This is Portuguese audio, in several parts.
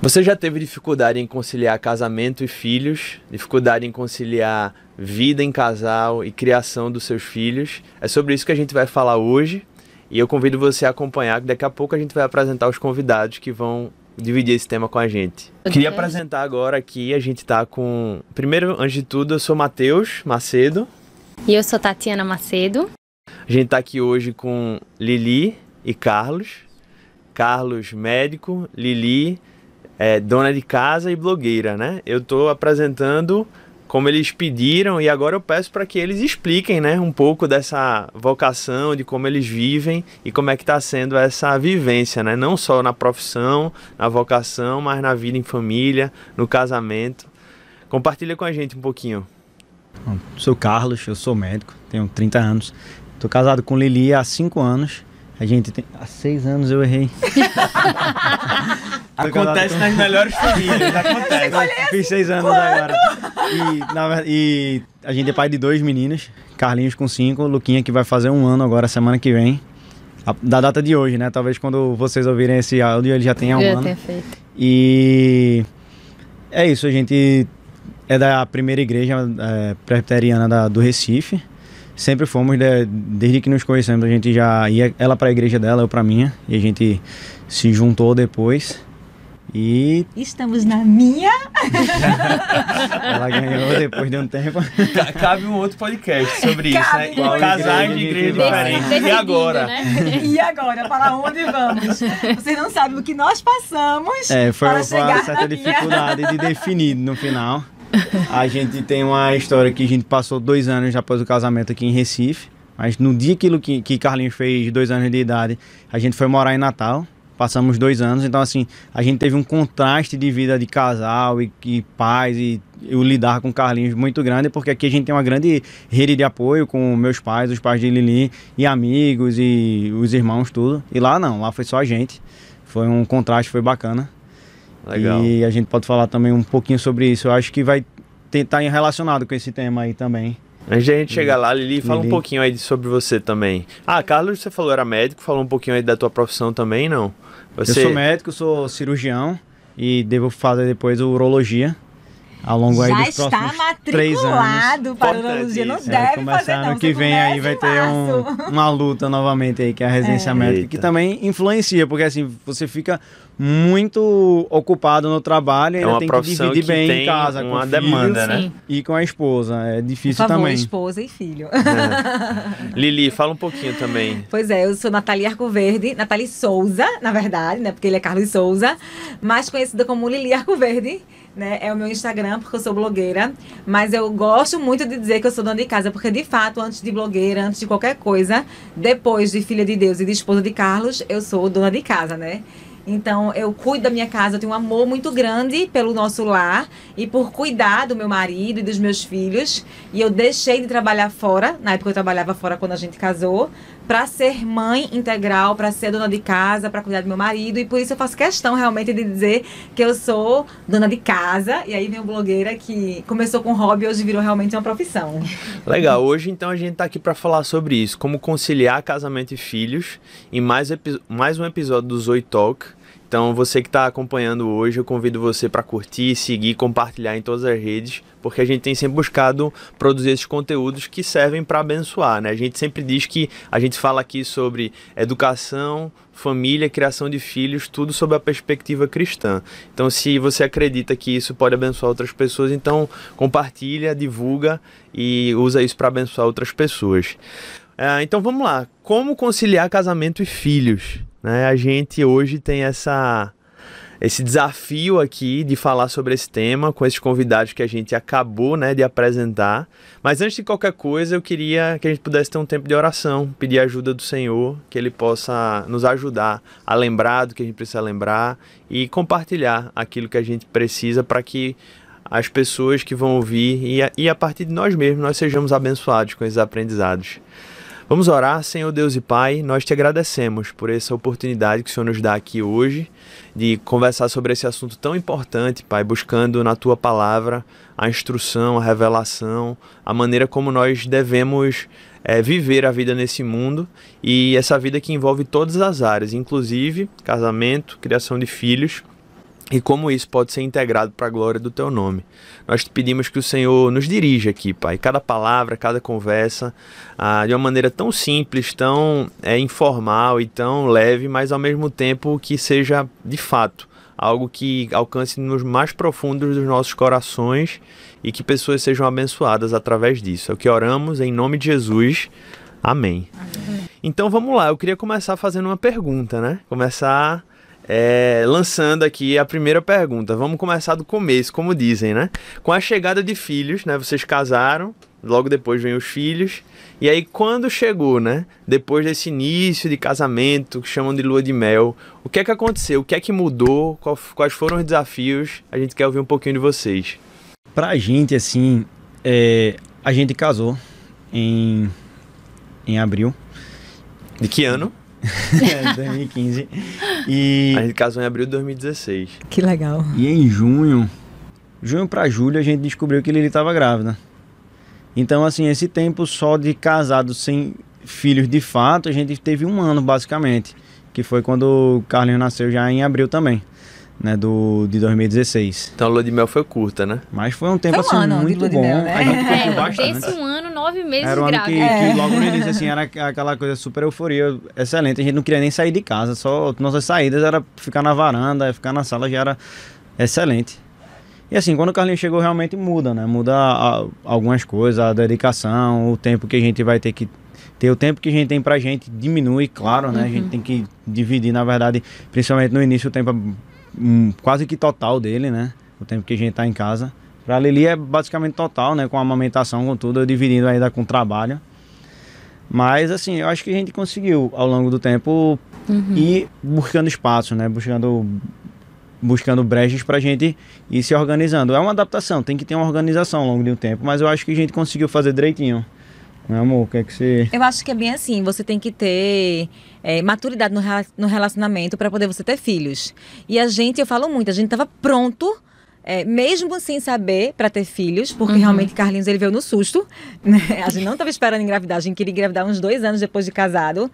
Você já teve dificuldade em conciliar casamento e filhos, dificuldade em conciliar vida em casal e criação dos seus filhos? É sobre isso que a gente vai falar hoje e eu convido você a acompanhar, que daqui a pouco a gente vai apresentar os convidados que vão dividir esse tema com a gente. Queria apresentar agora aqui, a gente tá com. Primeiro, antes de tudo, eu sou Matheus Macedo. E eu sou Tatiana Macedo. A gente tá aqui hoje com Lili e Carlos. Carlos, médico, Lili, é, dona de casa e blogueira, né? Eu estou apresentando como eles pediram e agora eu peço para que eles expliquem, né, um pouco dessa vocação, de como eles vivem e como é que está sendo essa vivência, né? Não só na profissão, na vocação, mas na vida em família, no casamento. Compartilha com a gente um pouquinho. Sou Carlos, eu sou médico, tenho 30 anos. Estou casado com Lili há 5 anos. A gente tem. Há seis anos eu errei. acontece nas melhores famílias, acontece. Fiz seis anos agora. E, na, e a gente é pai de dois meninos, Carlinhos com cinco, Luquinha que vai fazer um ano agora, semana que vem. A, da data de hoje, né? Talvez quando vocês ouvirem esse áudio ele já tenha um eu ano. Feito. E é isso, a gente é da primeira igreja é, presbiteriana da, do Recife sempre fomos, de, desde que nos conhecemos, a gente já ia ela para a igreja dela, eu para minha, e a gente se juntou depois. E estamos na minha. ela ganhou depois de um tempo. Cabe um outro podcast sobre Cabe isso, né? Casais de igreja diferentes. E agora? Né? E agora? Para onde vamos? Vocês não sabem o que nós passamos. É, foi para chegar uma certa dificuldade de definir no final. A gente tem uma história que a gente passou dois anos após o casamento aqui em Recife. Mas no dia que, que, que Carlinhos fez dois anos de idade, a gente foi morar em Natal. Passamos dois anos, então assim, a gente teve um contraste de vida de casal e, e pais e o lidar com Carlinhos muito grande, porque aqui a gente tem uma grande rede de apoio com meus pais, os pais de Lili e amigos e os irmãos, tudo. E lá não, lá foi só a gente. Foi um contraste, foi bacana. Legal. E a gente pode falar também um pouquinho sobre isso. Eu acho que vai estar relacionado com esse tema aí também. Antes de a gente chegar lá, Lili, fala Lili. um pouquinho aí sobre você também. Ah, Carlos, você falou era médico, falou um pouquinho aí da tua profissão também, não? Você... Eu sou médico, sou cirurgião e devo fazer depois urologia ao longo Já aí dos está matriculado para urologia, não deve é, fazer não. ano que vem aí vai ter um, uma luta novamente aí, que é a residência é. médica, Eita. que também influencia, porque assim, você fica muito ocupado no trabalho e é ainda tem que dividir que bem em casa com demanda, filho, né? E com a esposa, é difícil Por favor, também. esposa e filho. É. Lili, fala um pouquinho também. Pois é, eu sou Nathalie Arcoverde, Nathalie Souza, na verdade, né, porque ele é Carlos Souza, mais conhecida como Lili Arcoverde né? É o meu Instagram, porque eu sou blogueira. Mas eu gosto muito de dizer que eu sou dona de casa, porque de fato, antes de blogueira, antes de qualquer coisa, depois de filha de Deus e de esposa de Carlos, eu sou dona de casa, né? Então, eu cuido da minha casa, eu tenho um amor muito grande pelo nosso lar e por cuidar do meu marido e dos meus filhos. E eu deixei de trabalhar fora, na época eu trabalhava fora quando a gente casou, para ser mãe integral, para ser dona de casa, para cuidar do meu marido. E por isso eu faço questão realmente de dizer que eu sou dona de casa. E aí vem o blogueira que começou com hobby e hoje virou realmente uma profissão. Legal, hoje então a gente está aqui para falar sobre isso, como conciliar casamento e filhos, em mais, mais um episódio do Zoe Talk. Então, você que está acompanhando hoje, eu convido você para curtir, seguir, compartilhar em todas as redes, porque a gente tem sempre buscado produzir esses conteúdos que servem para abençoar, né? A gente sempre diz que a gente fala aqui sobre educação, família, criação de filhos, tudo sob a perspectiva cristã. Então, se você acredita que isso pode abençoar outras pessoas, então compartilha, divulga e usa isso para abençoar outras pessoas. Uh, então, vamos lá. Como conciliar casamento e filhos? Né? A gente hoje tem essa esse desafio aqui de falar sobre esse tema com esses convidados que a gente acabou né, de apresentar. Mas antes de qualquer coisa, eu queria que a gente pudesse ter um tempo de oração, pedir ajuda do Senhor, que Ele possa nos ajudar a lembrar do que a gente precisa lembrar e compartilhar aquilo que a gente precisa para que as pessoas que vão ouvir e a, e a partir de nós mesmos nós sejamos abençoados com esses aprendizados. Vamos orar, Senhor Deus e Pai, nós te agradecemos por essa oportunidade que o Senhor nos dá aqui hoje de conversar sobre esse assunto tão importante, Pai, buscando na tua palavra a instrução, a revelação, a maneira como nós devemos é, viver a vida nesse mundo e essa vida que envolve todas as áreas, inclusive casamento, criação de filhos e como isso pode ser integrado para a glória do teu nome. Nós te pedimos que o Senhor nos dirija aqui, Pai, cada palavra, cada conversa, ah, de uma maneira tão simples, tão é, informal e tão leve, mas ao mesmo tempo que seja de fato algo que alcance nos mais profundos dos nossos corações e que pessoas sejam abençoadas através disso. É o que oramos em nome de Jesus. Amém. Amém. Então vamos lá, eu queria começar fazendo uma pergunta, né? Começar é, lançando aqui a primeira pergunta. Vamos começar do começo, como dizem, né? Com a chegada de filhos, né? Vocês casaram, logo depois vem os filhos. E aí, quando chegou, né? Depois desse início de casamento, que chamam de lua de mel, o que é que aconteceu? O que é que mudou? Quais foram os desafios? A gente quer ouvir um pouquinho de vocês. Pra gente, assim, é, a gente casou em, em abril. De que ano? 2015. E... A gente casou em abril de 2016. Que legal. E em junho, junho para julho, a gente descobriu que Lili estava grávida. Então, assim, esse tempo só de casado sem filhos de fato, a gente teve um ano, basicamente. Que foi quando o Carlinhos nasceu já em abril também né, do, de 2016. Então a lua de mel foi curta, né? Mas foi um tempo foi um assim muito bom. Mel, né? A gente é, bastante. Desse um ano, nove meses Era um ano que, é. que, logo no início assim, era aquela coisa super euforia, excelente. A gente não queria nem sair de casa, só nossas saídas era ficar na varanda, ficar na sala já era excelente. E assim, quando o Carlinhos chegou, realmente muda, né? Muda a, algumas coisas, a dedicação, o tempo que a gente vai ter que ter o tempo que a gente tem pra gente diminui, claro, né? Uhum. A gente uhum. tem que dividir, na verdade, principalmente no início, o tempo um, quase que total dele, né? O tempo que a gente tá em casa. Pra Lili é basicamente total, né? Com a amamentação, com tudo, eu dividindo ainda com o trabalho. Mas, assim, eu acho que a gente conseguiu, ao longo do tempo, uhum. ir buscando espaço, né? Buscando, buscando brechas pra gente ir se organizando. É uma adaptação, tem que ter uma organização ao longo de um tempo, mas eu acho que a gente conseguiu fazer direitinho. Meu amor, o que é que você. Eu acho que é bem assim. Você tem que ter é, maturidade no, no relacionamento para poder você ter filhos. E a gente, eu falo muito, a gente estava pronto. É, mesmo sem saber para ter filhos, porque uhum. realmente Carlinhos ele veio no susto, né? A gente não estava esperando engravidar, a gente queria engravidar uns dois anos depois de casado.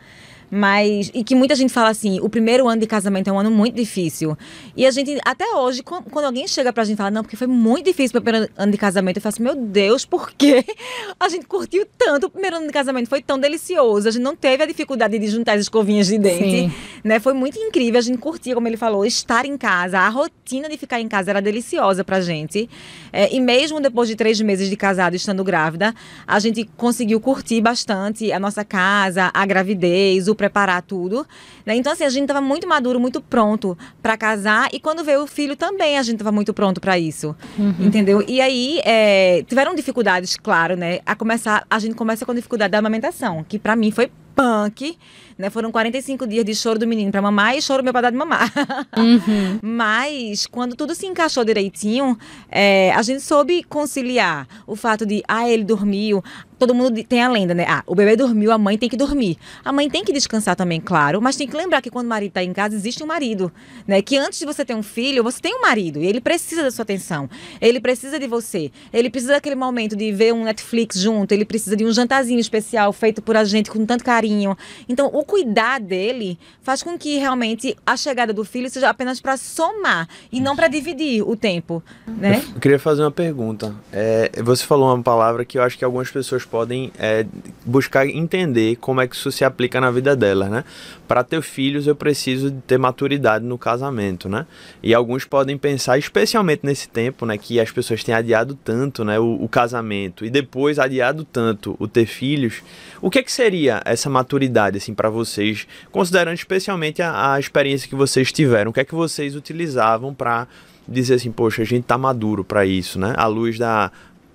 Mas. E que muita gente fala assim: o primeiro ano de casamento é um ano muito difícil. E a gente, até hoje, quando alguém chega pra gente e fala, não, porque foi muito difícil o primeiro ano de casamento, eu falo assim: meu Deus, por quê? A gente curtiu tanto o primeiro ano de casamento, foi tão delicioso. A gente não teve a dificuldade de juntar as escovinhas de dente. Né? Foi muito incrível. A gente curtia, como ele falou, estar em casa. A rotina de ficar em casa era deliciosa pra gente. É, e mesmo depois de três meses de casado, estando grávida, a gente conseguiu curtir bastante a nossa casa, a gravidez, o preparar tudo. Né? Então, assim, a gente estava muito maduro, muito pronto para casar. E quando veio o filho também, a gente estava muito pronto para isso. Uhum. Entendeu? E aí, é, tiveram dificuldades, claro, né? A começar, a gente começa com dificuldade da amamentação, que para mim foi punk. Né? Foram 45 dias de choro do menino para mamar e choro meu para dar de mamar. Uhum. Mas, quando tudo se encaixou direitinho, é, a gente soube conciliar o fato de, ah, ele dormiu, todo mundo tem a lenda, né? Ah, o bebê dormiu, a mãe tem que dormir. A mãe tem que descansar também, claro, mas tem que lembrar que quando o marido está em casa, existe um marido, né? Que antes de você ter um filho, você tem um marido e ele precisa da sua atenção. Ele precisa de você. Ele precisa daquele momento de ver um Netflix junto, ele precisa de um jantarzinho especial feito por a gente com tanto carinho. Então, o cuidar dele faz com que realmente a chegada do filho seja apenas para somar e não para dividir o tempo, né? Eu queria fazer uma pergunta. É, você falou uma palavra que eu acho que algumas pessoas pessoas podem é, buscar entender como é que isso se aplica na vida delas, né? Para ter filhos eu preciso de ter maturidade no casamento, né? E alguns podem pensar, especialmente nesse tempo, né, que as pessoas têm adiado tanto, né, o, o casamento e depois adiado tanto o ter filhos. O que é que seria essa maturidade assim para vocês, considerando especialmente a, a experiência que vocês tiveram? O que é que vocês utilizavam para dizer assim, poxa, a gente tá maduro para isso, né? À luz da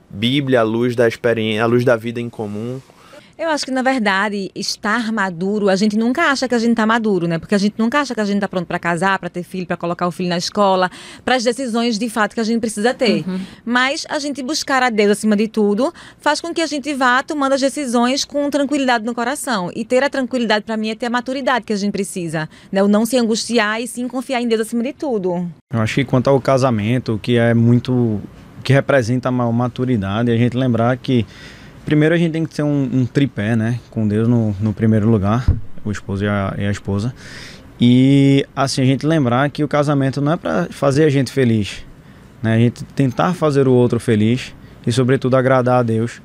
Bíblia à luz da experiência, à luz da vida em comum? Eu acho que, na verdade, estar maduro, a gente nunca acha que a gente está maduro, né? Porque a gente nunca acha que a gente está pronto para casar, para ter filho, para colocar o filho na escola, para as decisões de fato que a gente precisa ter. Uhum. Mas a gente buscar a Deus acima de tudo faz com que a gente vá tomando as decisões com tranquilidade no coração. E ter a tranquilidade, para mim, é ter a maturidade que a gente precisa. Né? O não se angustiar e sim confiar em Deus acima de tudo. Eu acho que quanto ao casamento, que é muito que representa a maturidade, a gente lembrar que primeiro a gente tem que ter um, um tripé, né, com Deus no, no primeiro lugar, o esposo e a, e a, esposa, E assim, a gente lembrar que o casamento não é para fazer a gente feliz, né? A gente tentar fazer o outro feliz e sobretudo agradar a Deus.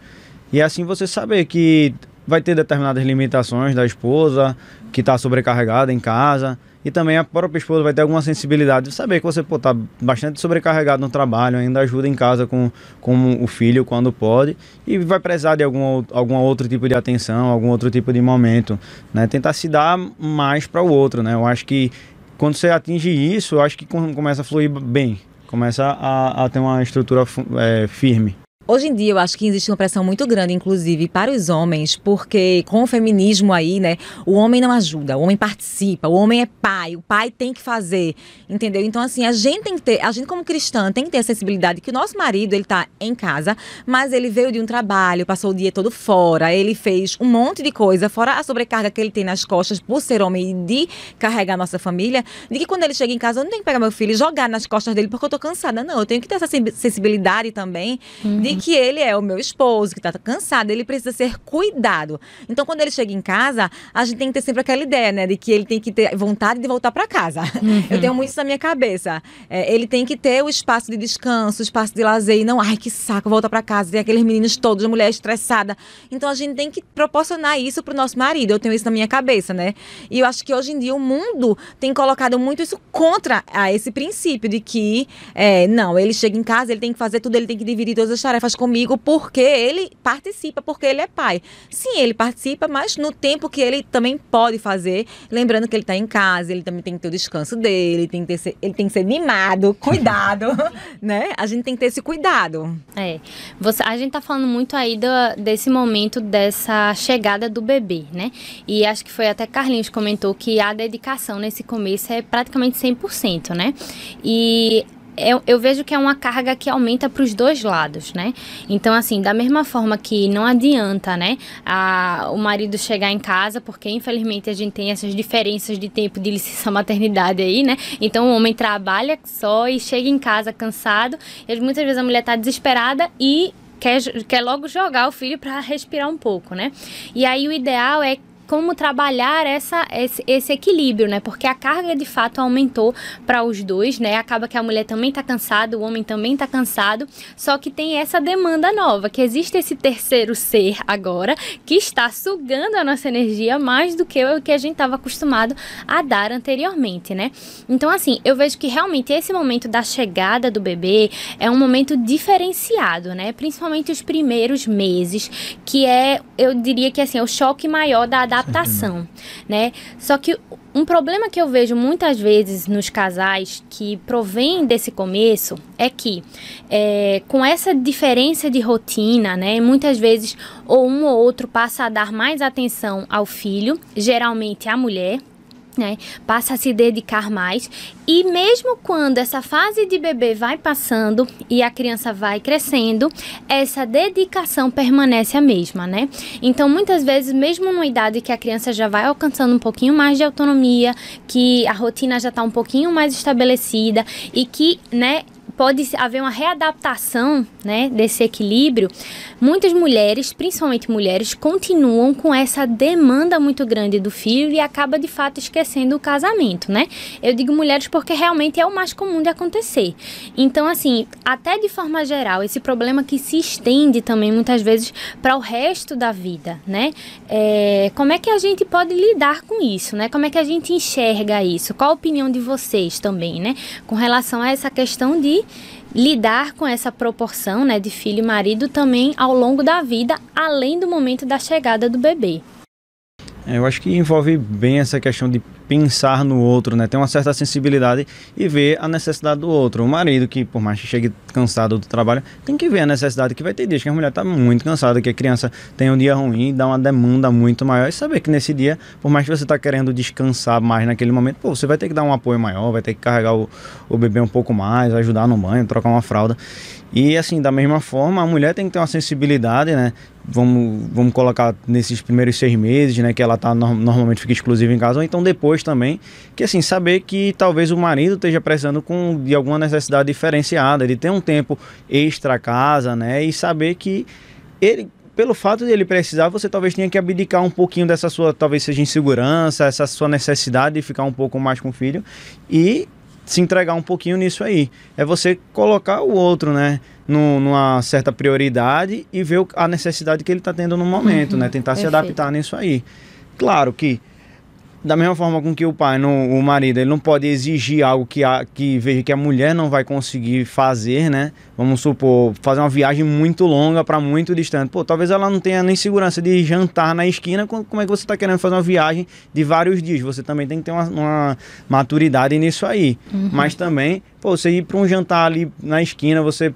E assim você saber que vai ter determinadas limitações da esposa que está sobrecarregada em casa, e também a própria esposa vai ter alguma sensibilidade de saber que você está bastante sobrecarregado no trabalho, ainda ajuda em casa com, com o filho quando pode e vai precisar de algum, algum outro tipo de atenção, algum outro tipo de momento, né? Tentar se dar mais para o outro, né? Eu acho que quando você atinge isso, eu acho que começa a fluir bem, começa a, a ter uma estrutura é, firme. Hoje em dia eu acho que existe uma pressão muito grande, inclusive, para os homens, porque com o feminismo aí, né, o homem não ajuda, o homem participa, o homem é pai, o pai tem que fazer, entendeu? Então, assim, a gente tem que ter, a gente como cristã tem que ter a sensibilidade que o nosso marido, ele tá em casa, mas ele veio de um trabalho, passou o dia todo fora, ele fez um monte de coisa, fora a sobrecarga que ele tem nas costas por ser homem e de carregar a nossa família, de que quando ele chega em casa, eu não tenho que pegar meu filho e jogar nas costas dele porque eu tô cansada, não, eu tenho que ter essa sensibilidade também uhum. Que ele é o meu esposo, que está cansado, ele precisa ser cuidado. Então, quando ele chega em casa, a gente tem que ter sempre aquela ideia, né, de que ele tem que ter vontade de voltar para casa. Uhum. Eu tenho muito isso na minha cabeça. É, ele tem que ter o espaço de descanso, o espaço de lazer, e não, ai, que saco, voltar para casa, tem aqueles meninos todos, a mulher estressada. Então, a gente tem que proporcionar isso pro nosso marido. Eu tenho isso na minha cabeça, né? E eu acho que hoje em dia o mundo tem colocado muito isso contra a esse princípio de que, é, não, ele chega em casa, ele tem que fazer tudo, ele tem que dividir todas as tarefas tarefas comigo porque ele participa, porque ele é pai. Sim, ele participa, mas no tempo que ele também pode fazer, lembrando que ele está em casa, ele também tem que ter o descanso dele, tem que ter, ele tem que ser mimado, cuidado, né? A gente tem que ter esse cuidado. É, você, a gente tá falando muito aí do, desse momento dessa chegada do bebê, né? E acho que foi até Carlinhos comentou que a dedicação nesse começo é praticamente 100%, né? E eu, eu, vejo que é uma carga que aumenta para os dois lados, né? Então, assim, da mesma forma que não adianta, né, a, o marido chegar em casa, porque infelizmente a gente tem essas diferenças de tempo de licença maternidade aí, né? Então, o homem trabalha só e chega em casa cansado, e muitas vezes a mulher está desesperada e quer, quer logo jogar o filho para respirar um pouco, né? E aí o ideal é como trabalhar essa, esse, esse, equilíbrio, né? Porque a carga de fato aumentou para os dois, né? Acaba que a mulher também está cansada, o homem também está cansado, só que tem essa demanda nova, que existe esse terceiro ser agora que está sugando a nossa energia mais do que o que a gente estava acostumado a dar anteriormente, né? Então, assim, eu vejo que realmente esse momento da chegada do bebê é um momento diferenciado, né? Principalmente os primeiros meses, que é, eu diria que assim, é o choque maior da adaptação, né? Só que um problema que eu vejo muitas vezes nos casais que provém desse começo é que, é, com essa diferença de rotina, né, muitas vezes ou um ou outro passa a dar mais atenção ao filho, geralmente a mulher, né, passa a se dedicar mais e mesmo quando essa fase de bebê vai passando e a criança vai crescendo, essa dedicação permanece a mesma, né? Então, muitas vezes, mesmo numa idade que a criança já vai alcançando um pouquinho mais de autonomia, que a rotina já está um pouquinho mais estabelecida e que, né, pode haver uma readaptação né, desse equilíbrio, muitas mulheres, principalmente mulheres, continuam com essa demanda muito grande do filho e acaba de fato esquecendo o casamento, né? Eu digo mulheres porque realmente é o mais comum de acontecer. Então, assim, até de forma geral, esse problema que se estende também muitas vezes para o resto da vida, né? É, como é que a gente pode lidar com isso, né? Como é que a gente enxerga isso? Qual a opinião de vocês também, né? Com relação a essa questão de lidar com essa proporção né, de filho e marido também ao longo da vida, além do momento da chegada do bebê. É, eu acho que envolve bem essa questão de pensar no outro, né? Ter uma certa sensibilidade e ver a necessidade do outro. O marido que, por mais que chegue cansado do trabalho, tem que ver a necessidade que vai ter dias que a mulher está muito cansada, que a criança tem um dia ruim, dá uma demanda muito maior e saber que nesse dia, por mais que você está querendo descansar mais naquele momento, pô, você vai ter que dar um apoio maior, vai ter que carregar o, o bebê um pouco mais, ajudar no banho, trocar uma fralda. E assim, da mesma forma, a mulher tem que ter uma sensibilidade, né? Vamos, vamos colocar nesses primeiros seis meses, né? Que ela tá normalmente fica exclusiva em casa, ou então depois também, que assim, saber que talvez o marido esteja precisando com, de alguma necessidade diferenciada, ele tem um tempo extra casa, né? E saber que ele pelo fato de ele precisar, você talvez tenha que abdicar um pouquinho dessa sua, talvez seja insegurança, essa sua necessidade de ficar um pouco mais com o filho e se entregar um pouquinho nisso aí. É você colocar o outro, né? numa certa prioridade e ver a necessidade que ele está tendo no momento, uhum, né? Tentar perfeito. se adaptar nisso aí. Claro que da mesma forma com que o pai, no, o marido, ele não pode exigir algo que, a, que veja que a mulher não vai conseguir fazer, né? Vamos supor, fazer uma viagem muito longa para muito distante. Pô, talvez ela não tenha nem segurança de jantar na esquina. Como é que você está querendo fazer uma viagem de vários dias? Você também tem que ter uma, uma maturidade nisso aí. Uhum. Mas também, pô, você ir para um jantar ali na esquina, você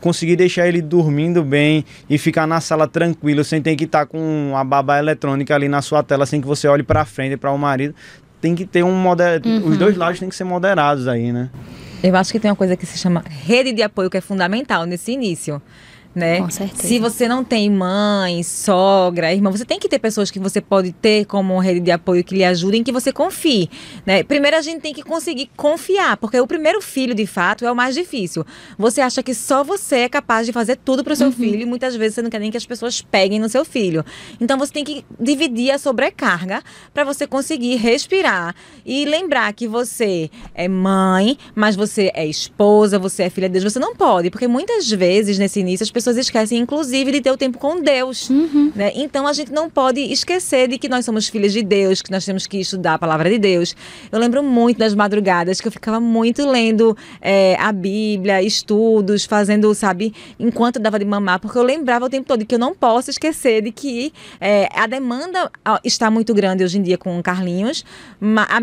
conseguir deixar ele dormindo bem e ficar na sala tranquilo, sem ter que estar tá com a babá eletrônica ali na sua tela, sem que você olhe para frente para o marido. Tem que ter um moder... Uhum. Os dois lados têm que ser moderados aí, né? Eu acho que tem uma coisa que se chama rede de apoio que é fundamental nesse início né? Com certeza. Se você não tem mãe, sogra, irmã, você tem que ter pessoas que você pode ter como rede de apoio que lhe ajudem, que você confie, né? Primeiro a gente tem que conseguir confiar, porque o primeiro filho, de fato, é o mais difícil. Você acha que só você é capaz de fazer tudo para o seu uhum. filho e muitas vezes você não quer nem que as pessoas peguem no seu filho. Então você tem que dividir a sobrecarga para você conseguir respirar e lembrar que você é mãe, mas você é esposa, você é filha de Deus. Você não pode, porque muitas vezes nesse início as pessoas esquecem, inclusive, de ter o tempo com Deus. Uhum. Né? Então a gente não pode esquecer de que nós somos filhos de Deus, que nós temos que estudar a palavra de Deus. Eu lembro muito das madrugadas que eu ficava muito lendo é, a Bíblia, estudos, fazendo, sabe, enquanto dava de mamar, porque eu lembrava o tempo todo que eu não posso esquecer de que é, a demanda está muito grande hoje em dia com Carlinhos,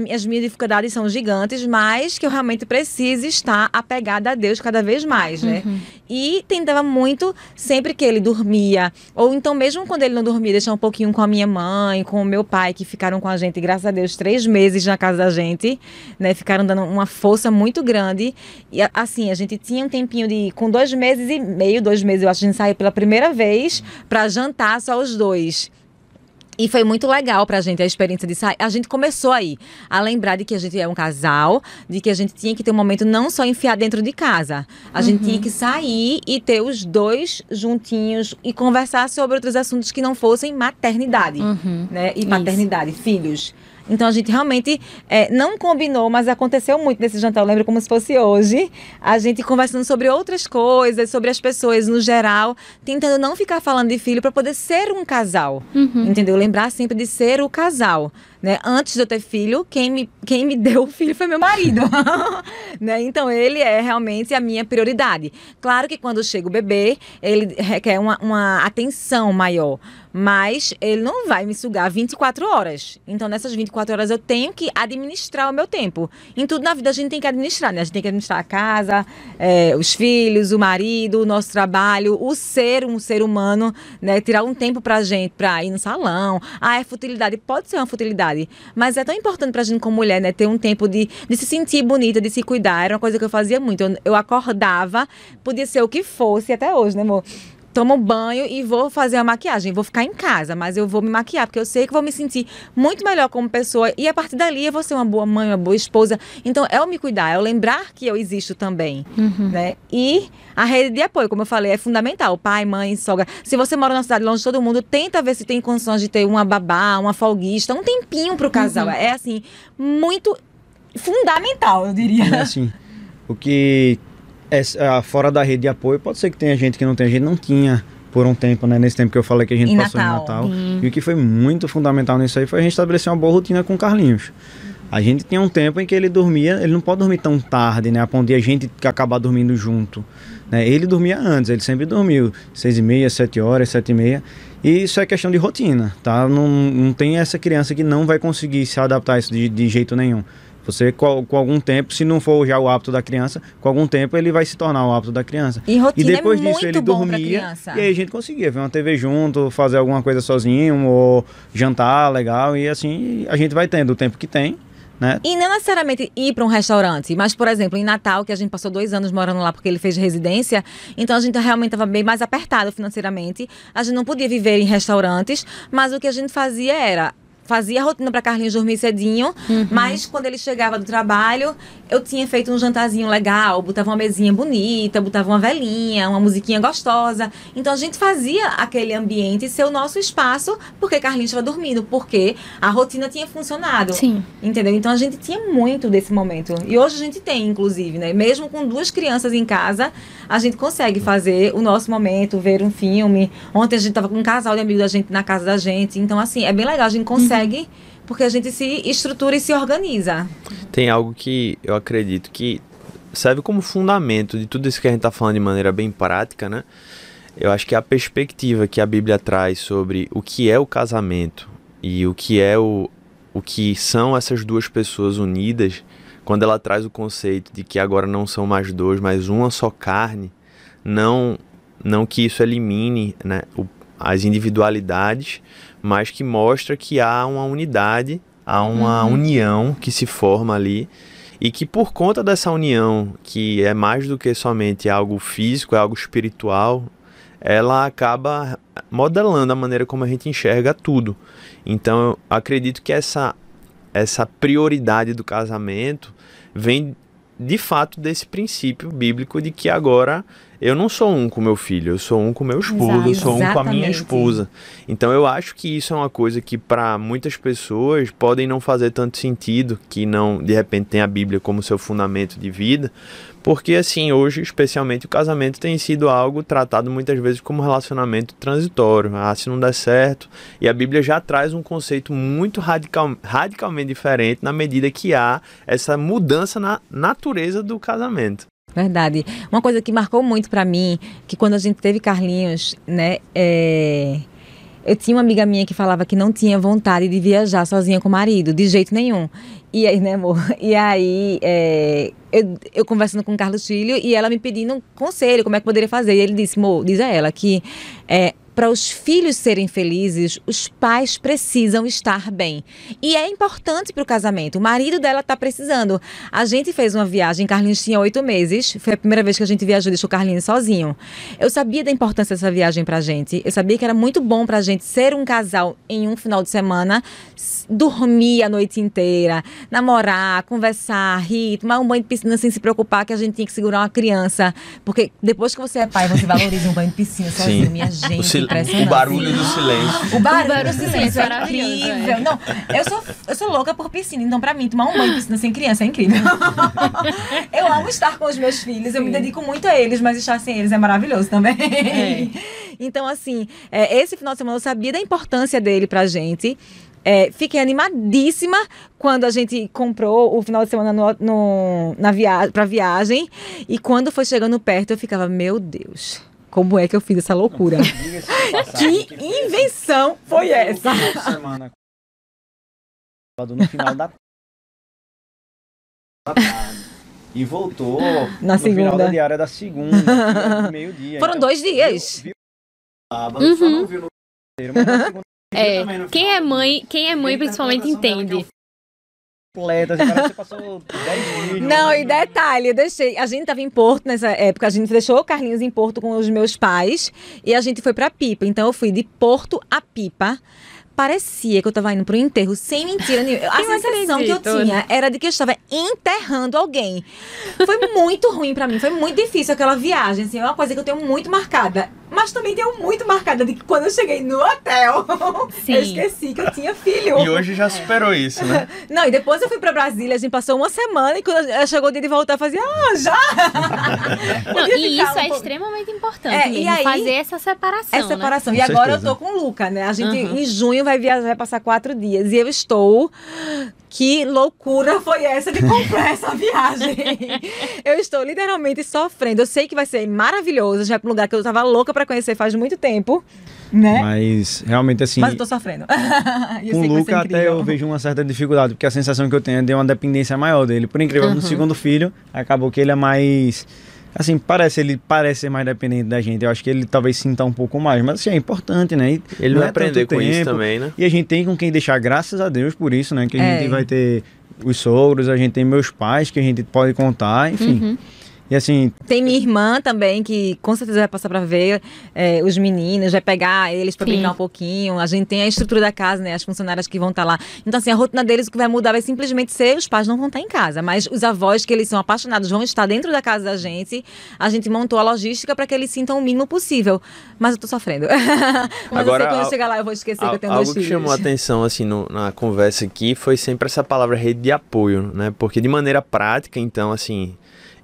as minhas dificuldades são gigantes, mas que eu realmente preciso estar apegada a Deus cada vez mais, né? Uhum. E tentava muito sempre que ele dormia, ou então mesmo quando ele não dormia, deixar um pouquinho com a minha mãe, com o meu pai, que ficaram com a gente, graças a Deus, três meses na casa da gente, né? Ficaram dando uma força muito grande. E assim, a gente tinha um tempinho de. Com dois meses e meio, dois meses, eu acho a gente saiu pela primeira vez para jantar só os dois. E foi muito legal pra gente a experiência de sair. A gente começou aí a lembrar de que a gente é um casal, de que a gente tinha que ter um momento não só enfiar dentro de casa. A uhum. gente tinha que sair e ter os dois juntinhos e conversar sobre outros assuntos que não fossem maternidade, uhum. né? E paternidade, Isso. filhos. Então a gente realmente é, não combinou, mas aconteceu muito nesse jantar. Eu lembro como se fosse hoje. A gente conversando sobre outras coisas, sobre as pessoas no geral, tentando não ficar falando de filho para poder ser um casal. Uhum. Entendeu? Lembrar sempre de ser o casal. Né? Antes de eu ter filho, quem me, quem me deu o filho foi meu marido. né? Então ele é realmente a minha prioridade. Claro que quando chega o bebê, ele requer uma, uma atenção maior mas ele não vai me sugar 24 horas. Então, nessas 24 horas, eu tenho que administrar o meu tempo. Em tudo na vida, a gente tem que administrar, né? A gente tem que administrar a casa, é, os filhos, o marido, o nosso trabalho, o ser, um ser humano, né? Tirar um tempo pra gente, pra ir no salão. Ah, é futilidade. Pode ser uma futilidade, mas é tão importante pra gente como mulher, né? Ter um tempo de, de se sentir bonita, de se cuidar. Era uma coisa que eu fazia muito. Eu, eu acordava, podia ser o que fosse, até hoje, né, amor? Tomo banho e vou fazer a maquiagem. Vou ficar em casa, mas eu vou me maquiar, porque eu sei que vou me sentir muito melhor como pessoa. E a partir dali eu vou ser uma boa mãe, uma boa esposa. Então é o me cuidar, é o lembrar que eu existo também. Uhum. Né? E a rede de apoio, como eu falei, é fundamental. Pai, mãe, sogra. Se você mora numa cidade longe de todo mundo, tenta ver se tem condições de ter uma babá, uma folguista, um tempinho pro casal. Uhum. É assim, muito fundamental, eu diria. É assim. O que fora da rede de apoio, pode ser que tenha gente que não tem, a gente não tinha por um tempo, né? Nesse tempo que eu falei que a gente em passou Natal. em Natal. Hum. E o que foi muito fundamental nisso aí foi a gente estabelecer uma boa rotina com o Carlinhos. A gente tinha um tempo em que ele dormia, ele não pode dormir tão tarde, né? A ponto de a gente acabar dormindo junto. Né? Ele dormia antes, ele sempre dormiu seis e meia, sete horas, sete e meia. E isso é questão de rotina, tá? Não, não tem essa criança que não vai conseguir se adaptar a isso de, de jeito nenhum. Você, com, com, algum tempo, se não for já o hábito da criança, com algum tempo ele vai se tornar o hábito da criança. E, rotina e depois é disso ele dormia. E aí a gente conseguia ver uma TV junto, fazer alguma coisa sozinho, ou jantar legal. E assim a gente vai tendo o tempo que tem. Né? E não necessariamente ir para um restaurante, mas, por exemplo, em Natal, que a gente passou dois anos morando lá porque ele fez residência, então a gente realmente estava bem mais apertado financeiramente. A gente não podia viver em restaurantes, mas o que a gente fazia era fazia a rotina para Carlinhos dormir cedinho, Uhum. mas quando ele chegava do trabalho, eu tinha feito um jantarzinho legal, botava uma mesinha bonita, botava uma velinha, uma musiquinha gostosa. Então a gente fazia aquele ambiente ser o nosso espaço, porque Carlinhos estava dormindo, porque a rotina tinha funcionado. Sim. Entendeu? Então a gente tinha muito desse momento. E hoje a gente tem, inclusive, né? Mesmo com duas crianças em casa, a gente consegue fazer o nosso momento, ver um filme. Ontem a gente tava com um casal de amigos da gente na casa da gente. Então, assim, é bem legal, a gente consegue, porque a gente se estrutura e se organiza. Tem algo que eu acredito que serve como fundamento de tudo isso que a gente está falando de maneira bem prática, né? Eu acho que a perspectiva que a Bíblia traz sobre o que é o casamento e o que é o, o que são essas duas pessoas unidas, quando ela traz o conceito de que agora não são mais dois, mas uma só carne, não não que isso elimine né, o- as individualidades, mas que mostra que há uma unidade, há uma união que se forma ali e que por conta dessa união, que é mais do que somente algo físico, é algo espiritual, ela acaba modelando a maneira como a gente enxerga tudo. Então, eu acredito que essa essa prioridade do casamento vem de fato desse princípio bíblico de que agora eu não sou um com meu filho, eu sou um com meu esposo, eu sou um com a minha esposa. Então eu acho que isso é uma coisa que para muitas pessoas podem não fazer tanto sentido, que não de repente tem a Bíblia como seu fundamento de vida, porque assim, hoje, especialmente o casamento tem sido algo tratado muitas vezes como relacionamento transitório. Ah, se não der certo, e a Bíblia já traz um conceito muito radical, radicalmente diferente na medida que há essa mudança na natureza do casamento. Verdade. Uma coisa que marcou muito pra mim, que quando a gente teve Carlinhos, né, é... eu tinha uma amiga minha que falava que não tinha vontade de viajar sozinha com o marido, de jeito nenhum. E aí, né, amor? E aí, é, eu, eu conversando com o Carlos Filho e ela me pedindo um conselho, como é que poderia fazer. E ele disse, amor, diz a ela que é, para os filhos serem felizes, os pais precisam estar bem. E é importante para o casamento. O marido dela está precisando. A gente fez uma viagem, Carlinhos tinha oito meses. Foi a primeira vez que a gente viajou, deixou o Carlinhos sozinho. Eu sabia da importância dessa viagem pra gente. Eu sabia que era muito bom pra gente ser um casal em um final de semana, dormir a noite inteira, namorar, conversar, rir, tomar um banho de piscina sem se preocupar que a gente tinha que segurar uma criança. Porque depois que você é pai, você valoriza um banho de piscina sozinho, Sim. minha gente. impressionante. O barulho do silêncio. O barulho, do do silêncio silêncio é é incrível. Não, eu sou, eu sou louca por piscina, então pra mim, tomar um banho de piscina sem criança é incrível. eu amo estar com os meus filhos, eu me dedico muito a eles, mas estar sem eles é maravilhoso também. Então, assim, é, esse final de semana eu sabia da importância dele pra gente. É, fiquei animadíssima quando a gente comprou o final de semana no, no, na via pra viagem. E quando foi chegando perto, eu ficava, meu Deus, como é que eu fiz essa loucura? que invenção foi essa? no final da. E voltou Na no final segunda. da diária da segunda, meio-dia. Foram Então, dois dias. Viu, viu sábado, só Uhum. não viu no terceiro, mas na segunda É, quem é mãe, quem é mãe principalmente dela que entende. Completa, assim, você passou 10 dias. Não, e detalhe, eu deixei. A gente tava em Porto nessa época, a gente deixou o Carlinhos em Porto com os meus pais e a gente foi pra Pipa. Então eu fui de Porto a Pipa. Parecia que eu tava indo pro enterro, sem mentira nenhuma. A Eu sensação que eu tinha era de que eu estava enterrando alguém. Foi muito ruim pra mim, foi muito difícil aquela viagem, assim, é uma coisa que eu tenho muito marcada. Mas também tenho muito marcada de que quando eu cheguei no hotel, Sim. eu esqueci que eu tinha filho. E hoje já superou isso, né? Não, e depois eu fui pra Brasília, a gente passou uma semana e quando ela chegou o dia de voltar, eu fazia, ah, já! Não, e isso um é pouco- extremamente importante É, e mesmo, aí- fazer essa separação, É né? separação. Com E agora eu tô com o Luca, né? A gente Uhum. em junho vai viajar, vai passar quatro dias. E eu estou. Que loucura foi essa de comprar essa viagem? eu estou literalmente sofrendo. Eu sei que vai ser maravilhoso. Já é um lugar que eu tava louca conhecer faz muito tempo, né? Mas realmente assim, Mas eu tô sofrendo. Eu com o Luca até eu vejo uma certa dificuldade, porque a sensação que eu tenho é de uma dependência maior dele. Por incrível, Uhum. no segundo filho, acabou que ele é mais. Assim, parece, ele parece ser mais dependente da gente. Eu acho que ele talvez sinta um pouco mais, mas assim, é importante, né? E Ele vai é aprender com isso tempo. também, né? E a gente tem com quem deixar, graças a Deus por isso, né? Que a É. gente vai ter os sogros, a gente tem meus pais que a gente pode contar, enfim. Uhum. E assim, Tem minha irmã também, que com certeza vai passar pra ver é, os meninos, vai pegar eles pra Sim. brincar um pouquinho. A gente tem a estrutura da casa, né? As funcionárias que vão estar lá. Então, assim, a rotina deles, o que vai mudar vai simplesmente ser os pais não vão estar em casa. Mas os avós, que eles são apaixonados, vão estar dentro da casa da gente. A gente montou a logística para que eles sintam o mínimo possível. Mas eu tô sofrendo. Mas Agora, eu sei que quando al- chegar lá eu vou esquecer que eu tenho Algo dois que filhos. chamou a atenção assim no- na conversa aqui foi sempre essa palavra rede de apoio, né? Porque de maneira prática, então assim,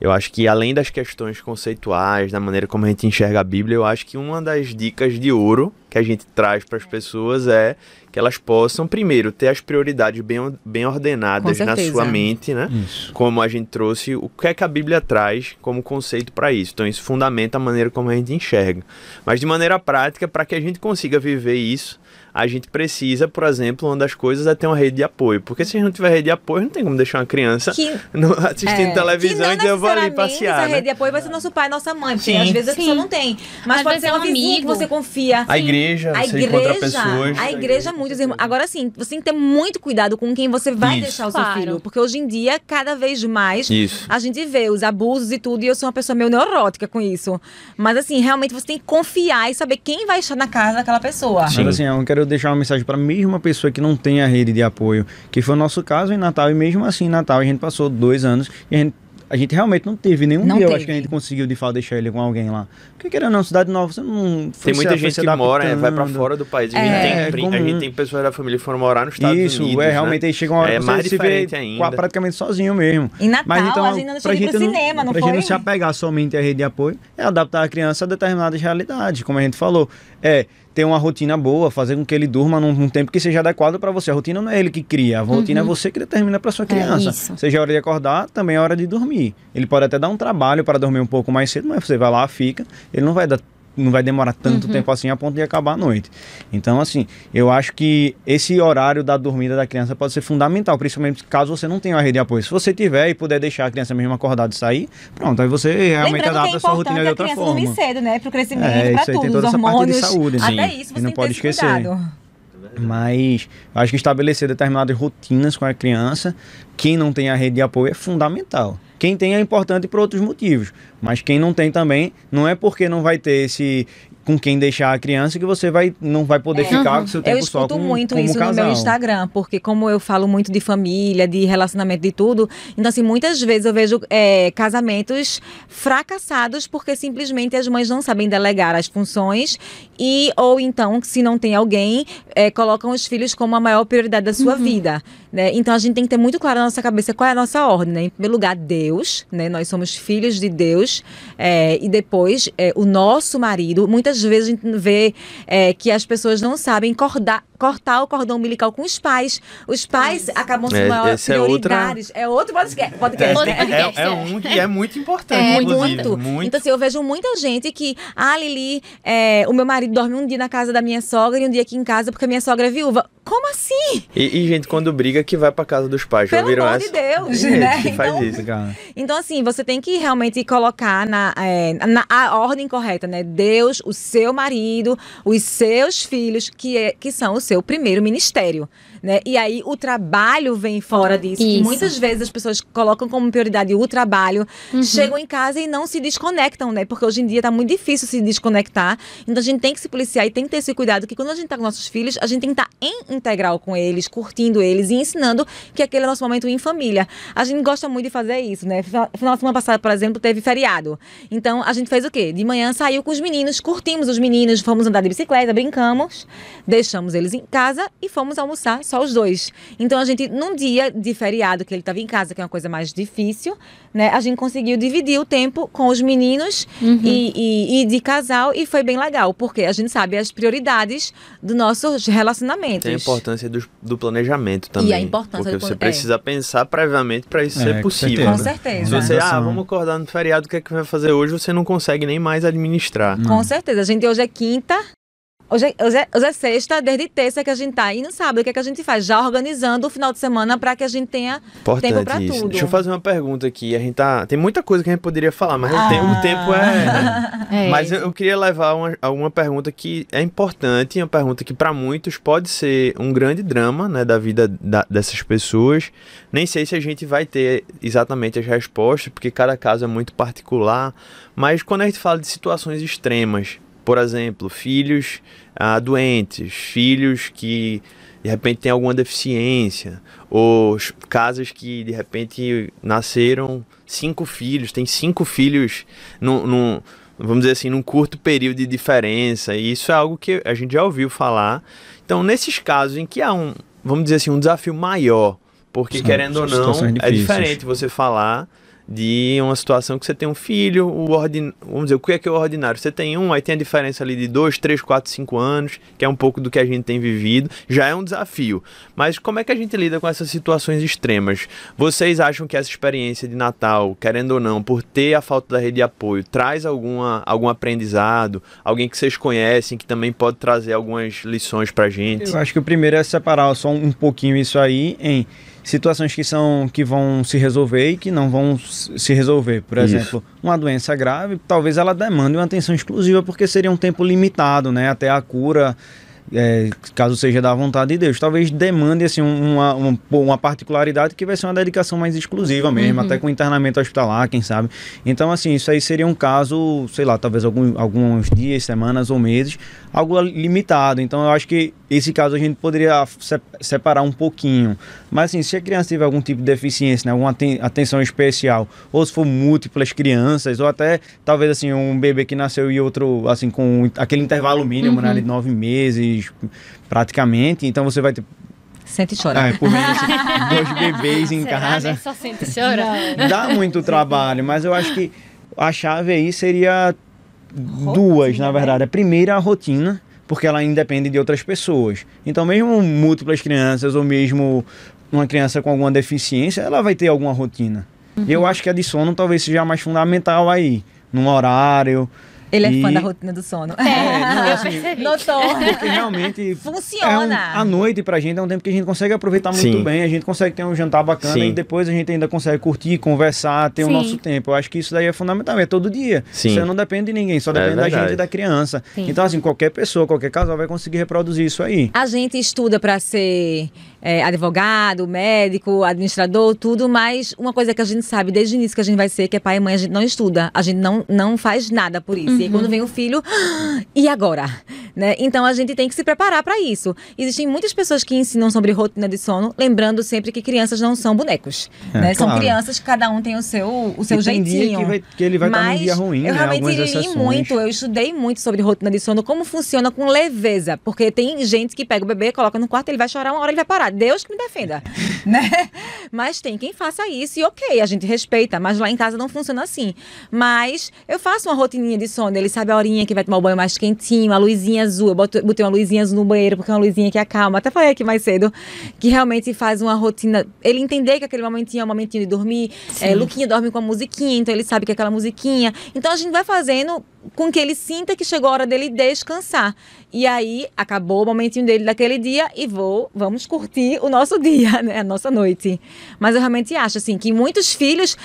eu acho que além das questões conceituais, da maneira como a gente enxerga a Bíblia, eu acho que uma das dicas de ouro que a gente traz para as pessoas é que elas possam primeiro ter as prioridades bem, bem ordenadas na sua mente, né? isso. como a gente trouxe, o que é que a Bíblia traz como conceito para isso. Então, isso fundamenta a maneira como a gente enxerga. Mas, de maneira prática, para que a gente consiga viver isso, a gente precisa, por exemplo, uma das coisas é ter uma rede de apoio. Porque se a gente não tiver rede de apoio, não tem como deixar uma criança Que- no- assistindo É, televisão e dizer, eu vou ali passear. Essa né? rede de apoio vai ser nosso pai, nossa mãe, porque Sim. às vezes a Sim. pessoa não tem. Mas Às pode ser é uma um vizinha que amigo. você confia. A igreja, A você encontra igreja, pessoas. a igreja, muitos irmãos. Agora sim, você tem que ter muito cuidado com quem você vai Isso. deixar o seu Claro. filho. Porque hoje em dia, cada vez mais, Isso. a gente vê os abusos e tudo, e eu sou uma pessoa meio neurótica com isso. Mas assim, realmente você tem que confiar e saber quem vai estar na casa daquela pessoa. Sim. Mas assim, eu quero deixar uma mensagem para a mesma pessoa que não tem a rede de apoio, que foi o nosso caso em Natal, e mesmo assim em Natal a gente passou dois anos e a gente, a gente realmente não teve nenhum Não dia, eu teve. acho que a gente conseguiu de fato deixar ele com alguém lá. Porque querendo ou não, cidade nova, você não foi Tem muita gente que mora, é, vai pra adaptando. fora do país. A gente, É, tem, pri- a gente tem pessoas da família que foram morar nos Estados Isso, Unidos. é né? realmente aí chega uma hora É que você mais se vê diferente ainda. praticamente sozinho mesmo. Em Natal, Mas então, a gente ainda pra chega gente pro não, cinema, não pra foi? gente não se apegar somente à rede de apoio, é adaptar a criança a determinadas realidades, como a gente falou. É ter uma rotina boa, fazer com que ele durma num, num tempo que seja adequado para você. A rotina não é ele que cria, a rotina é você que determina para sua criança. isso. Seja a hora de acordar, também é hora de dormir. Ele pode até dar um trabalho para dormir um pouco mais cedo, mas você vai lá, fica, ele não vai dar não vai demorar tanto tempo assim a ponto de acabar a noite. Então, assim, eu acho que esse horário da dormida da criança pode ser fundamental, principalmente caso você não tenha uma rede de apoio. Se você tiver e puder deixar a criança mesmo acordada e sair, pronto, aí você realmente Lembrando que adapta é a sua rotina de a outra criança forma. dormir cedo, né? Pro crescimento, É, pra tudo, toda os essa parte de hormônios. saúde? Até isso E você não tem pode esquecer. cuidado. Mas acho que estabelecer determinadas rotinas com a criança, quem não tem a rede de apoio é fundamental. Quem tem é importante por outros motivos, mas quem não tem também, não é porque não vai ter esse com quem deixar a criança que você vai não vai poder ficar com seu tempo É. Eu só escuto com muito como isso casal. no meu Instagram, porque como eu falo muito de família, de relacionamento, de tudo, então assim, muitas vezes eu vejo é, casamentos fracassados porque simplesmente as mães não sabem delegar as funções e ou então, se não tem alguém, é, colocam os filhos como a maior prioridade da sua vida, né? Então a gente tem que ter muito claro na nossa cabeça qual é a nossa ordem, né? Em primeiro lugar, Deus, né? Nós somos filhos de Deus é, e depois é, o nosso marido. Muitas vezes a gente vê é, que as pessoas não sabem cortar, cortar o cordão umbilical com os pais. Os pais acabam sendo É, maiores esse é outra- prioridades. É outro podcast. podcast, podcast. É, é um que é muito importante, É. Muito. Muito. Então, assim, eu vejo muita gente que, ah, Lili, é, o meu marido dorme um dia na casa da minha sogra e um dia aqui em casa porque a minha sogra é viúva. Como assim? E, e gente, quando briga, que vai pra casa dos pais. Já Pelo amor essa? de Deus, Tem né? gente que faz Então- isso. Cara, Então, assim, você tem que realmente colocar na, é, na a ordem correta, né? Deus, o seu marido, os seus filhos, que, é, que são o seu primeiro ministério. Né? E aí o trabalho vem fora disso. Isso. muitas vezes as pessoas colocam como prioridade o trabalho, chegam em casa e não se desconectam, né? Porque hoje em dia tá muito difícil se desconectar. Então a gente tem que se policiar e tem que ter esse cuidado que quando a gente tá com nossos filhos, a gente tem que estar em integral com eles, curtindo eles e ensinando que aquele é o nosso momento em família. A gente gosta muito de fazer isso, né? Final final de semana passada, por exemplo, teve feriado. Então a gente fez o quê? De manhã saiu com os meninos, curtimos os meninos, fomos andar de bicicleta, brincamos, deixamos eles em casa e fomos almoçar só os dois. Então a gente, num dia de feriado que ele estava em casa, que é uma coisa mais difícil, né? A gente conseguiu dividir o tempo com os meninos e, e- e de casal e foi bem legal, porque a gente sabe as prioridades dos nossos relacionamentos. Tem a importância do, do planejamento também. a importância Porque do você plan- é. precisa pensar previamente para isso É, ser com possível. Com né? certeza. Se você, ah, Organização. vamos acordar no feriado, o que é que vai fazer hoje? Você não consegue nem mais administrar. Com certeza. A gente hoje é quinta. Hoje é, hoje, é, hoje é sexta, desde terça que a gente tá. E no sábado, o que, é que a gente faz? Já organizando o final de semana para que a gente tenha Importante tempo para isso. tudo. Deixa eu fazer uma pergunta aqui. A gente tá. Tem muita coisa que a gente poderia falar, mas o, tempo, o tempo é. É. Mas eu, eu queria levar uma, uma pergunta que é importante, uma pergunta que para muitos pode ser um grande drama, né, da vida da- dessas pessoas. Nem sei se a gente vai ter exatamente as respostas, porque cada caso é muito particular. Mas quando a gente fala de situações extremas, por exemplo, filhos ah, doentes, filhos que de repente têm alguma deficiência, ou casas que de repente nasceram cinco filhos, tem cinco filhos num, num- vamos dizer assim, num curto período de diferença, e isso é algo que a gente já ouviu falar. Então, nesses casos em que há um, vamos dizer assim, um desafio maior, porque São- querendo ou são não, situações é diferente você falar de uma situação que você tem um filho, o ordin... vamos dizer, o que é que é o ordinário? Você tem um, aí tem a diferença ali de 2, 3, 4, 5 anos, que é um pouco do que a gente tem vivido, já é um desafio. Mas como é que a gente lida com essas situações extremas? Vocês acham que essa experiência de Natal, querendo ou não, por ter a falta da rede de apoio, traz alguma, algum aprendizado? Alguém que vocês conhecem, que também pode trazer algumas lições pra gente? Eu acho que o primeiro é separar só um pouquinho isso aí em situações que são que vão se resolver e que não vão se resolver. Por Isso. exemplo, uma doença grave, talvez ela demande uma atenção exclusiva porque seria um tempo limitado, né, até a cura. é, caso seja da vontade de Deus, talvez demande assim um, uma, uma, uma particularidade que vai ser uma dedicação mais exclusiva mesmo, até com internamento hospitalar, quem sabe. Então, assim, isso aí seria um caso, sei lá, talvez algum, alguns dias, semanas ou meses, algo limitado. Então, eu acho que esse caso a gente poderia se- separar um pouquinho. Mas, assim, se a criança tiver algum tipo de deficiência, né, alguma aten- atenção especial, ou se for múltiplas crianças, ou até talvez assim um bebê que nasceu e outro, assim, com aquele intervalo mínimo, né, ali de nove meses, praticamente. Então, você vai ter Sente e chora. ah, por menos assim, dois bebês em Será, casa né? Só sente e chora. dá muito trabalho, mas eu acho que a chave aí seria duas, na verdade. A primeira, a rotina, porque ela independe de outras pessoas. Então, mesmo múltiplas crianças ou mesmo uma criança com alguma deficiência, ela vai ter alguma rotina. E eu acho que a de sono talvez seja mais fundamental aí, num horário. Ele é E- fã da rotina do sono. É, não, assim. Notou. porque realmente Funciona. é um- a noite pra gente é um tempo que a gente consegue aproveitar muito Sim. bem, a gente consegue ter um jantar bacana Sim. e depois a gente ainda consegue curtir, conversar, ter o Sim. nosso tempo. Eu acho que isso daí é fundamental, é todo dia. Sim. Você não depende de ninguém, só É depende da verdade. gente e da criança. Sim. Então, assim, qualquer pessoa, qualquer casal vai conseguir reproduzir isso aí. A gente estuda para ser é, advogado, médico, administrador, tudo, mas uma coisa que a gente sabe desde o início que a gente vai ser, que é pai e mãe, a gente não estuda, a gente não, não faz nada por isso. E aí, quando vem o filho, e agora? Né? Então a gente tem que se preparar para isso. Existem muitas pessoas que ensinam sobre rotina de sono, lembrando sempre que crianças não são bonecos. É, né? São claro. crianças que cada um tem o seu, o seu E tem jeitinho. dia que, vai- que ele vai estar num Mas dia ruim, eu né? realmente Algumas li exceções. muito, eu estudei muito sobre rotina de sono, como funciona com leveza. Porque tem gente que pega o bebê, coloca no quarto, ele vai chorar uma hora, ele vai parar. Deus que me defenda. né? Mas tem quem faça isso e ok, a gente respeita. Mas lá em casa não funciona assim. Mas eu faço uma rotininha de sono. Ele sabe a horinha que vai tomar o banho mais quentinho, a luzinha azul. Eu boto- botei uma luzinha azul no banheiro, porque é uma luzinha que acalma. Até falei aqui mais cedo, que realmente faz uma rotina. Ele entender que aquele momentinho é um momentinho de dormir. É, Luquinha dorme com a musiquinha, então ele sabe que é aquela musiquinha. Então a gente vai fazendo com que ele sinta que chegou a hora dele descansar. E aí acabou o momentinho dele daquele dia e vou, vamos curtir o nosso dia, né, a nossa noite. Mas eu realmente acho assim que muitos filhos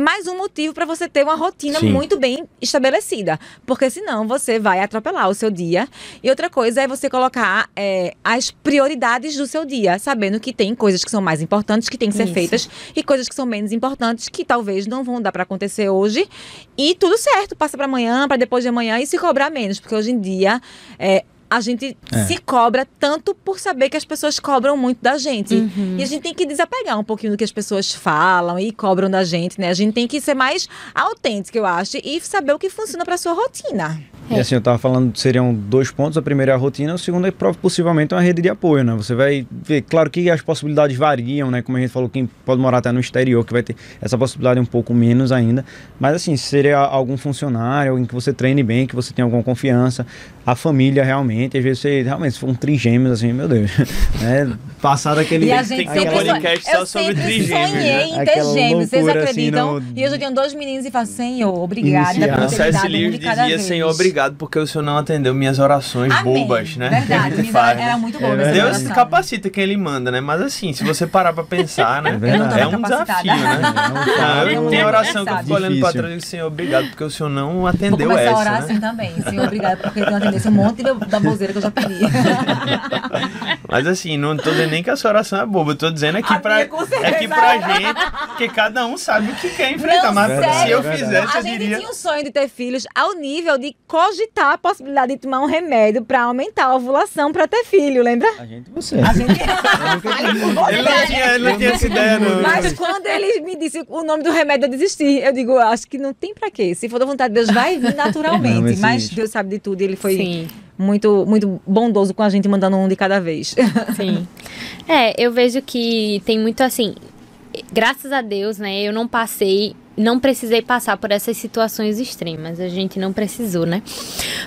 mais um motivo para você ter uma rotina Sim. muito bem estabelecida. Porque senão você vai atropelar o seu dia. E outra coisa é você colocar é, as prioridades do seu dia, sabendo que tem coisas que são mais importantes que têm que ser Isso. feitas e coisas que são menos importantes que talvez não vão dar para acontecer hoje. E tudo certo, passa para amanhã, para depois de amanhã e se cobrar menos. Porque hoje em dia. é, a gente É. se cobra tanto por saber que as pessoas cobram muito da gente. E a gente tem que desapegar um pouquinho do que as pessoas falam e cobram da gente, né? A gente tem que ser mais autêntico, eu acho, e saber o que funciona para sua rotina. E assim, eu tava falando, seriam dois pontos. A primeira é a rotina, o segundo é possivelmente uma rede de apoio, né? Você vai ver, claro que as possibilidades variam, né? Como a gente falou, quem pode morar até no exterior, que vai ter essa possibilidade um pouco menos ainda. Mas assim, seria algum funcionário, alguém que você treine bem, que você tenha alguma confiança. A família realmente, às vezes você, realmente, se for um trigêmeos, assim, meu Deus. né? Passar daquele... E a Tem gente que ter um sempre podcast só sobre Eu sempre trigêmeos, sonhei né? em ter Aquela gêmeos, vocês assim, acreditam? no- E hoje eu tenho dois meninos e falo, Senhor, obrigada Iniciar. A um Lewis de cada dizia vez. Senhor, obrigado obrigado porque o Senhor não atendeu minhas orações Amém. bobas, né? Verdade, a gente minha faz, era né? muito boa. É Deus capacita quem ele manda, né? Mas assim, se você parar pra pensar, né? É verdade. É, Eu não um tava desafio, né? Não, eu não tenho é oração que eu fico olhando pra trás e digo, Senhor, obrigado porque o Senhor não Vou atendeu começar essa, a orar né? assim também. Senhor, obrigado porque tu atendesse um monte da bozeira que eu já pedi. Mas assim, não tô dizendo nem que a sua oração é boba, eu tô dizendo aqui A pra, é que pra gente, porque cada um sabe o que quer enfrentar. Não, mas se sério, eu verdade. fizesse, a eu gente diria. tinha um sonho de ter filhos ao nível de cogitar a possibilidade de tomar um remédio pra aumentar a ovulação pra ter filho, lembra? A gente você. A gente... Ele não tinha, ele não tinha essa ideia, não. Mas quando ele me disse o nome do remédio, eu desisti. Eu digo, acho que não tem pra quê. Se for da vontade de Deus, vai vir naturalmente. Não, mas mas. Deus sabe de tudo e ele foi Sim. muito, muito bondoso com a gente, mandando um de cada vez. Sim. É, eu vejo que tem muito assim. Graças a Deus, né? Eu não passei, não precisei passar por essas situações extremas. A gente não precisou, né?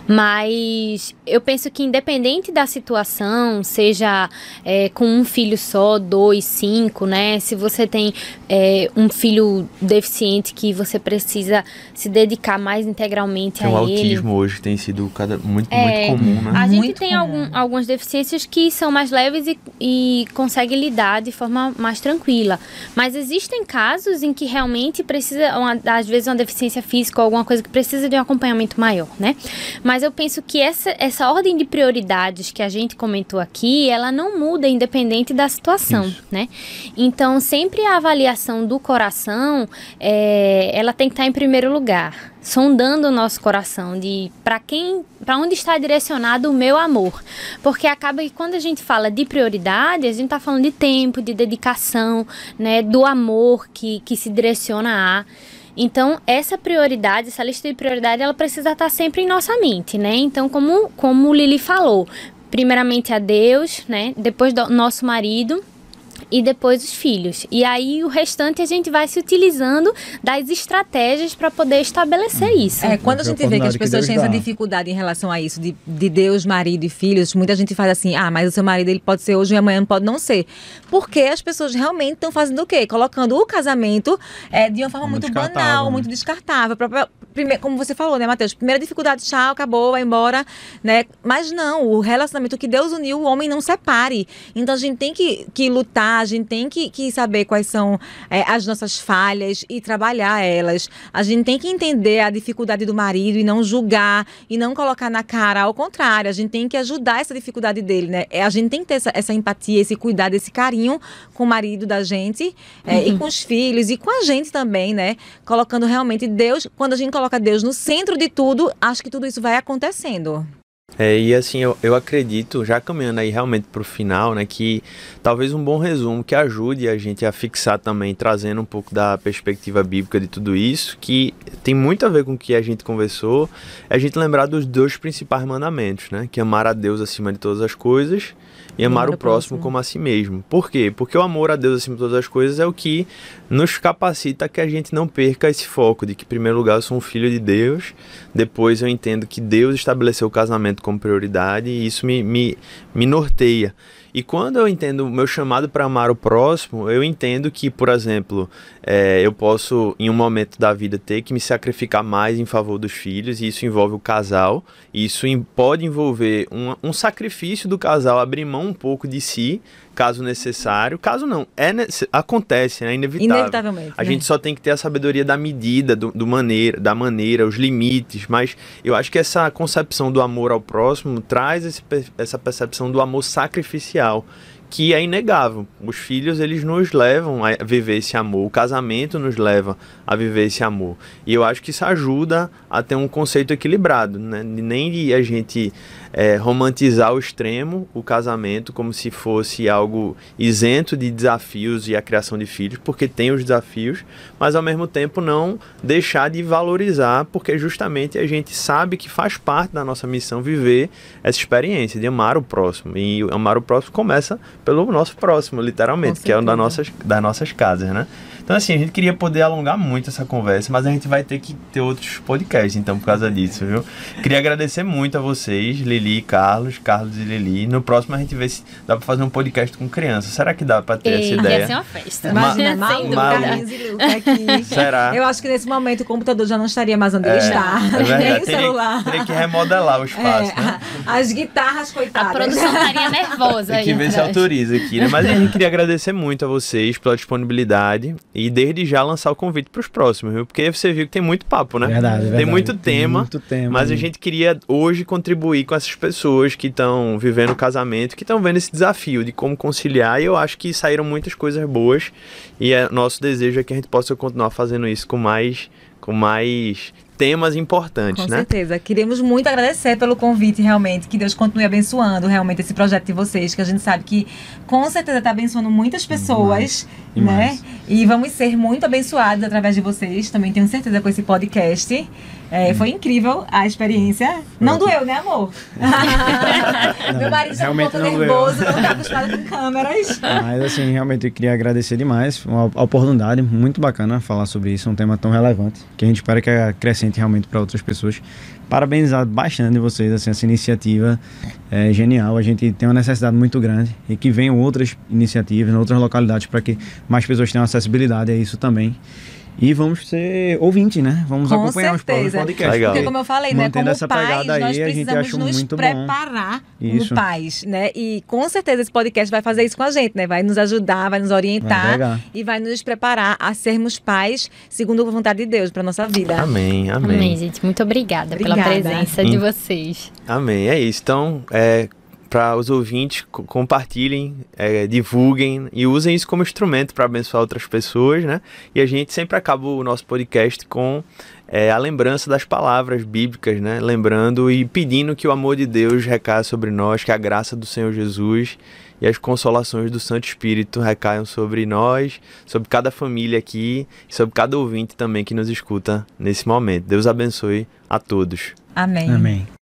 Mas eu penso que independente da situação, seja é, com um filho só, dois, cinco, né? Se você tem é, um filho deficiente que você precisa se dedicar mais integralmente Tem a o ele. autismo hoje tem sido cada, muito, É, muito comum, né? A gente Muito tem algum, algumas deficiências que são mais leves e, e consegue lidar de forma mais tranquila. Mas existem casos em que realmente precisa, uma- às vezes, uma deficiência física ou alguma coisa que precisa de um acompanhamento maior, né? Mas eu penso que essa, essa ordem de prioridades que a gente comentou aqui, ela não muda independente da situação, Isso. né? Então, sempre a avaliação do coração, é, ela tem que estar em primeiro lugar, sondando o nosso coração de para quem, para onde está direcionado o meu amor, porque acaba que quando a gente fala de prioridade, a gente está falando de tempo, de dedicação, né, do amor que que se direciona a então, essa prioridade, essa lista de prioridade, ela precisa estar sempre em nossa mente, né? Então, como, como Lili falou, primeiramente a Deus, né? Depois do nosso marido e depois os filhos. E aí o restante a gente vai se utilizando das estratégias para poder estabelecer isso. É, quando a Porque gente vê que as pessoas têm essa dificuldade em relação a isso, de, de Deus, marido e filhos, muita gente faz assim, ah, mas o seu marido ele pode ser hoje e amanhã não pode não ser. Porque as pessoas realmente estão fazendo o quê? Colocando o casamento é, de uma forma muito descartável, banal, né? muito descartável. Pra- pra- prime- como você falou, né, Matheus? Primeira dificuldade, tchau, acabou, vai embora, né? Mas não, o relacionamento que Deus uniu, o homem não separe. Então a gente tem que, que lutar, a gente tem que, que saber quais são é, as nossas falhas e trabalhar elas. A gente tem que entender a dificuldade do marido e não julgar e não colocar na cara. Ao contrário, a gente tem que ajudar essa dificuldade dele, né? É, A gente tem que ter essa, essa empatia, esse cuidado, esse carinho com o marido da gente é, e com os filhos e com a gente também, né? Colocando realmente Deus, quando a gente coloca Deus no centro de tudo, acho que tudo isso vai acontecendo. É, e assim, eu, eu acredito, já caminhando aí realmente pro final, né, que talvez um bom resumo que ajude a gente a fixar também, trazendo um pouco da perspectiva bíblica de tudo isso, que tem muito a ver com o que a gente conversou, é a gente lembrar dos dois principais mandamentos, né, que é amar a Deus acima de todas as coisas e amar o próximo como a si mesmo. Por quê? Porque o amor a Deus acima de todas as coisas é o que nos capacita que a gente não perca esse foco de que, em primeiro lugar, eu sou um filho de Deus, depois eu entendo que Deus estabeleceu o casamento como prioridade e isso me, me, me norteia. E quando eu entendo o meu chamado para amar o próximo, eu entendo que, por exemplo, é, eu posso, em um momento da vida, ter que me sacrificar mais em favor dos filhos, e isso envolve o casal, isso pode envolver um, um sacrifício do casal, abrir mão um pouco de si, caso necessário. Caso não, é acontece, né? é inevitável. Inevitavelmente. A né? gente só tem que ter a sabedoria da medida, do, do maneira, da maneira, os limites, mas eu acho que essa concepção do amor ao próximo traz esse essa percepção do amor sacrificial, que é inegável. Os filhos, eles nos levam a viver esse amor, o casamento nos leva a viver esse amor. E eu acho que isso ajuda a ter um conceito equilibrado, né? Nem de a gente é, romantizar ao extremo o casamento como se fosse algo isento de desafios e a criação de filhos, porque tem os desafios, mas ao mesmo tempo não deixar de valorizar, porque justamente a gente sabe que faz parte da nossa missão viver essa experiência de amar o próximo. E amar o próximo começa pelo nosso próximo, literalmente, que é um das certeza. nossas, das nossas casas, né? Então, assim, a gente queria poder alongar muito essa conversa, mas a gente vai ter que ter outros podcasts, então, por causa disso, viu? Queria agradecer muito a vocês, Lili e Carlos, Carlos e Lili. No próximo a gente vê se dá pra fazer um podcast com criança. Será que dá pra ter essa Ia ideia? ser uma festa. Imagina, Ma- Malu. Carlinhos e Luca aqui. Será? Eu acho que nesse momento o computador já não estaria mais onde ele está. É verdade. Nem o Teria, celular. teria que remodelar o espaço, É, né? As guitarras, A coitadas. produção estaria nervosa Tem que ver se autoriza aqui, né? Mas a gente queria agradecer muito a vocês pela disponibilidade e desde já lançar o convite para os próximos, viu? Porque você viu que tem muito papo, né? Verdade, Tem verdade. muito Tem tema, muito tema mas a aí. gente queria hoje contribuir com essas pessoas que estão vivendo o casamento, que estão vendo esse desafio de como conciliar. E eu acho que saíram muitas coisas boas e é, nosso desejo é que a gente possa continuar fazendo isso com mais, com mais temas importantes, Com né? certeza. Queremos muito agradecer pelo convite, realmente. Que Deus continue abençoando realmente esse projeto de vocês, que a gente sabe que com certeza está abençoando muitas pessoas, Demais. né? E vamos ser muito abençoados através de vocês. Também tenho certeza com esse podcast. É, Foi incrível a experiência. Não doeu, né, amor? Meu marido está um pouco não doeu. nervoso, não está acostumado com câmeras. Mas assim, realmente eu queria agradecer demais. Uma oportunidade muito bacana falar sobre isso, um tema tão relevante, que a gente espera que acrescente realmente para outras pessoas. Parabenizar bastante vocês, assim, essa iniciativa é genial. A gente tem uma necessidade muito grande e que venham outras iniciativas outras localidades para que mais pessoas tenham acessibilidade a isso também. E vamos ser ouvintes, né? Vamos Com acompanhar os certeza. podcasts. Legal. Porque, como eu falei, né, Mantendo como essa pais, aí, nós a gente precisamos acha nos muito bom. preparar Isso. como pais, né? E com certeza esse podcast vai fazer isso com a gente, né? Vai nos ajudar, vai nos Vai orientar agregar. e vai nos preparar a sermos pais segundo a vontade de Deus para nossa vida. Amém, amém. Amém, gente. Muito obrigada, pela Obrigada. presença de vocês. Amém, é isso. Então, é, para os ouvintes, co- compartilhem, é, divulguem e usem isso como instrumento para abençoar outras pessoas, né? E a gente sempre acaba o nosso podcast com é, a lembrança das palavras bíblicas, né? Lembrando e pedindo que o amor de Deus recaia sobre nós, que a graça do Senhor Jesus e as consolações do Santo Espírito recaiam sobre nós, sobre cada família aqui e sobre cada ouvinte também que nos escuta nesse momento. Deus abençoe a todos. Amém. Amém.